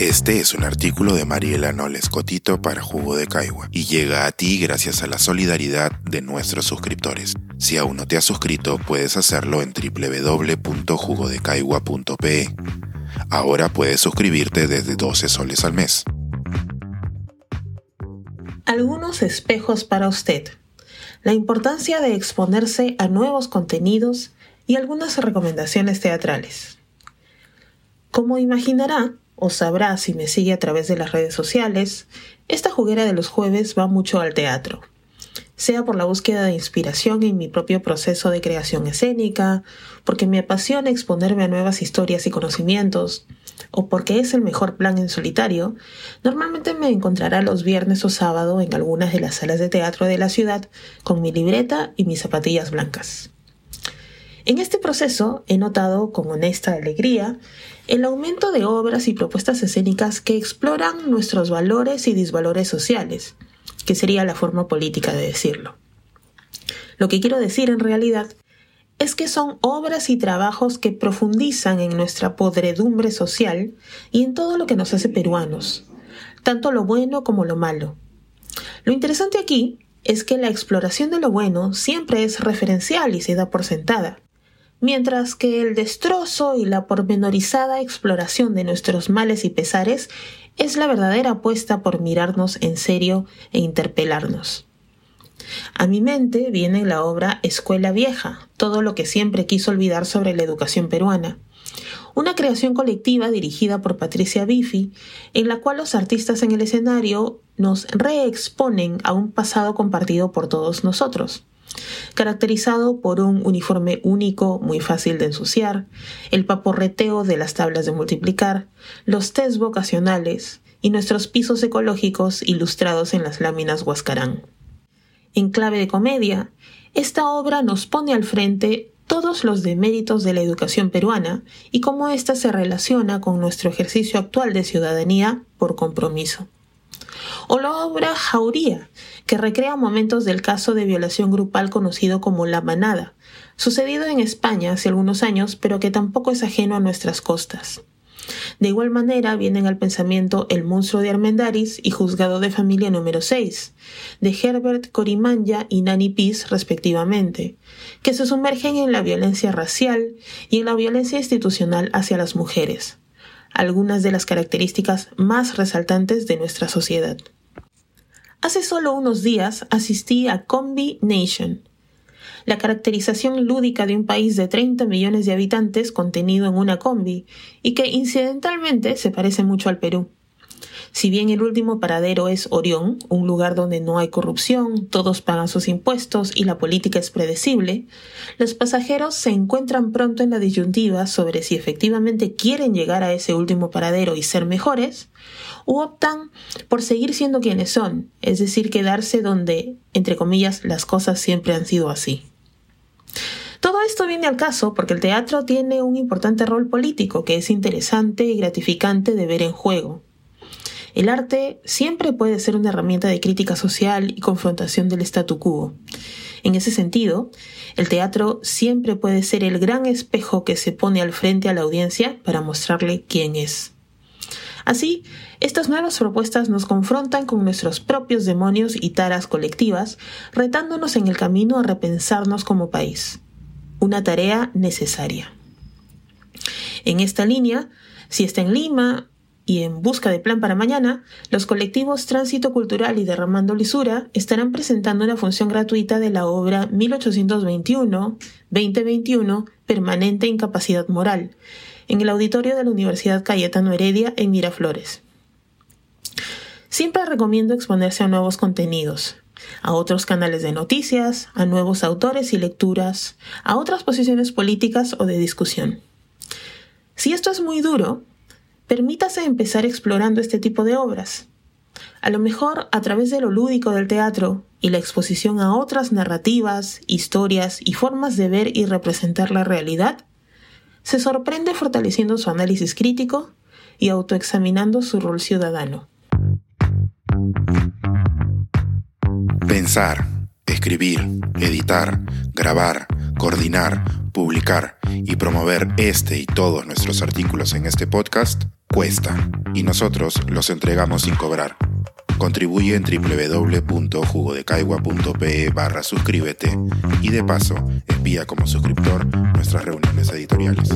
Este es un artículo de Mariela Noles Cotito para Jugo de Caigua y llega a ti gracias a la solidaridad de nuestros suscriptores. Si aún no te has suscrito, puedes hacerlo en www.jugodecaigua.pe. Ahora puedes suscribirte desde 12 soles al mes. Algunos espejos para usted. La importancia de exponerse a nuevos contenidos y algunas recomendaciones teatrales. Como imaginará, o sabrá si me sigue a través de las redes sociales, esta juguera de los jueves va mucho al teatro, sea por la búsqueda de inspiración en mi propio proceso de creación escénica, porque me apasiona exponerme a nuevas historias y conocimientos, o porque es el mejor plan en solitario, normalmente me encontrará los viernes o sábado en algunas de las salas de teatro de la ciudad con mi libreta y mis zapatillas blancas. En este proceso he notado con honesta alegría el aumento de obras y propuestas escénicas que exploran nuestros valores y disvalores sociales, que sería la forma política de decirlo. Lo que quiero decir en realidad es que son obras y trabajos que profundizan en nuestra podredumbre social y en todo lo que nos hace peruanos, tanto lo bueno como lo malo. Lo interesante aquí es que la exploración de lo bueno siempre es referencial y se da por sentada mientras que el destrozo y la pormenorizada exploración de nuestros males y pesares es la verdadera apuesta por mirarnos en serio e interpelarnos. A mi mente viene la obra Escuela Vieja, todo lo que siempre quiso olvidar sobre la educación peruana, una creación colectiva dirigida por Patricia Bifi, en la cual los artistas en el escenario nos reexponen a un pasado compartido por todos nosotros caracterizado por un uniforme único muy fácil de ensuciar, el paporreteo de las tablas de multiplicar, los test vocacionales y nuestros pisos ecológicos ilustrados en las láminas Huascarán. En clave de comedia, esta obra nos pone al frente todos los deméritos de la educación peruana y cómo ésta se relaciona con nuestro ejercicio actual de ciudadanía por compromiso o la obra Jauría, que recrea momentos del caso de violación grupal conocido como La Manada, sucedido en España hace algunos años, pero que tampoco es ajeno a nuestras costas. De igual manera vienen al pensamiento El monstruo de Armendaris y Juzgado de Familia número 6, de Herbert Corimanya y Nani Peace respectivamente, que se sumergen en la violencia racial y en la violencia institucional hacia las mujeres algunas de las características más resaltantes de nuestra sociedad. Hace solo unos días asistí a Combi Nation, la caracterización lúdica de un país de 30 millones de habitantes contenido en una combi y que incidentalmente se parece mucho al Perú. Si bien el último paradero es Orión, un lugar donde no hay corrupción, todos pagan sus impuestos y la política es predecible, los pasajeros se encuentran pronto en la disyuntiva sobre si efectivamente quieren llegar a ese último paradero y ser mejores, u optan por seguir siendo quienes son, es decir, quedarse donde, entre comillas, las cosas siempre han sido así. Todo esto viene al caso porque el teatro tiene un importante rol político que es interesante y gratificante de ver en juego. El arte siempre puede ser una herramienta de crítica social y confrontación del statu quo. En ese sentido, el teatro siempre puede ser el gran espejo que se pone al frente a la audiencia para mostrarle quién es. Así, estas nuevas propuestas nos confrontan con nuestros propios demonios y taras colectivas, retándonos en el camino a repensarnos como país. Una tarea necesaria. En esta línea, si está en Lima y en busca de plan para mañana, los colectivos Tránsito Cultural y Derramando Lisura estarán presentando una función gratuita de la obra 1821-2021 Permanente Incapacidad Moral en el auditorio de la Universidad Cayetano Heredia en Miraflores. Siempre recomiendo exponerse a nuevos contenidos, a otros canales de noticias, a nuevos autores y lecturas, a otras posiciones políticas o de discusión. Si esto es muy duro, permítase empezar explorando este tipo de obras. A lo mejor a través de lo lúdico del teatro y la exposición a otras narrativas, historias y formas de ver y representar la realidad, se sorprende fortaleciendo su análisis crítico y autoexaminando su rol ciudadano. Pensar, escribir, editar, grabar, coordinar, publicar y promover este y todos nuestros artículos en este podcast Cuesta, y nosotros los entregamos sin cobrar. Contribuye en www.jugodecaigua.pe barra suscríbete y de paso espía como suscriptor nuestras reuniones editoriales.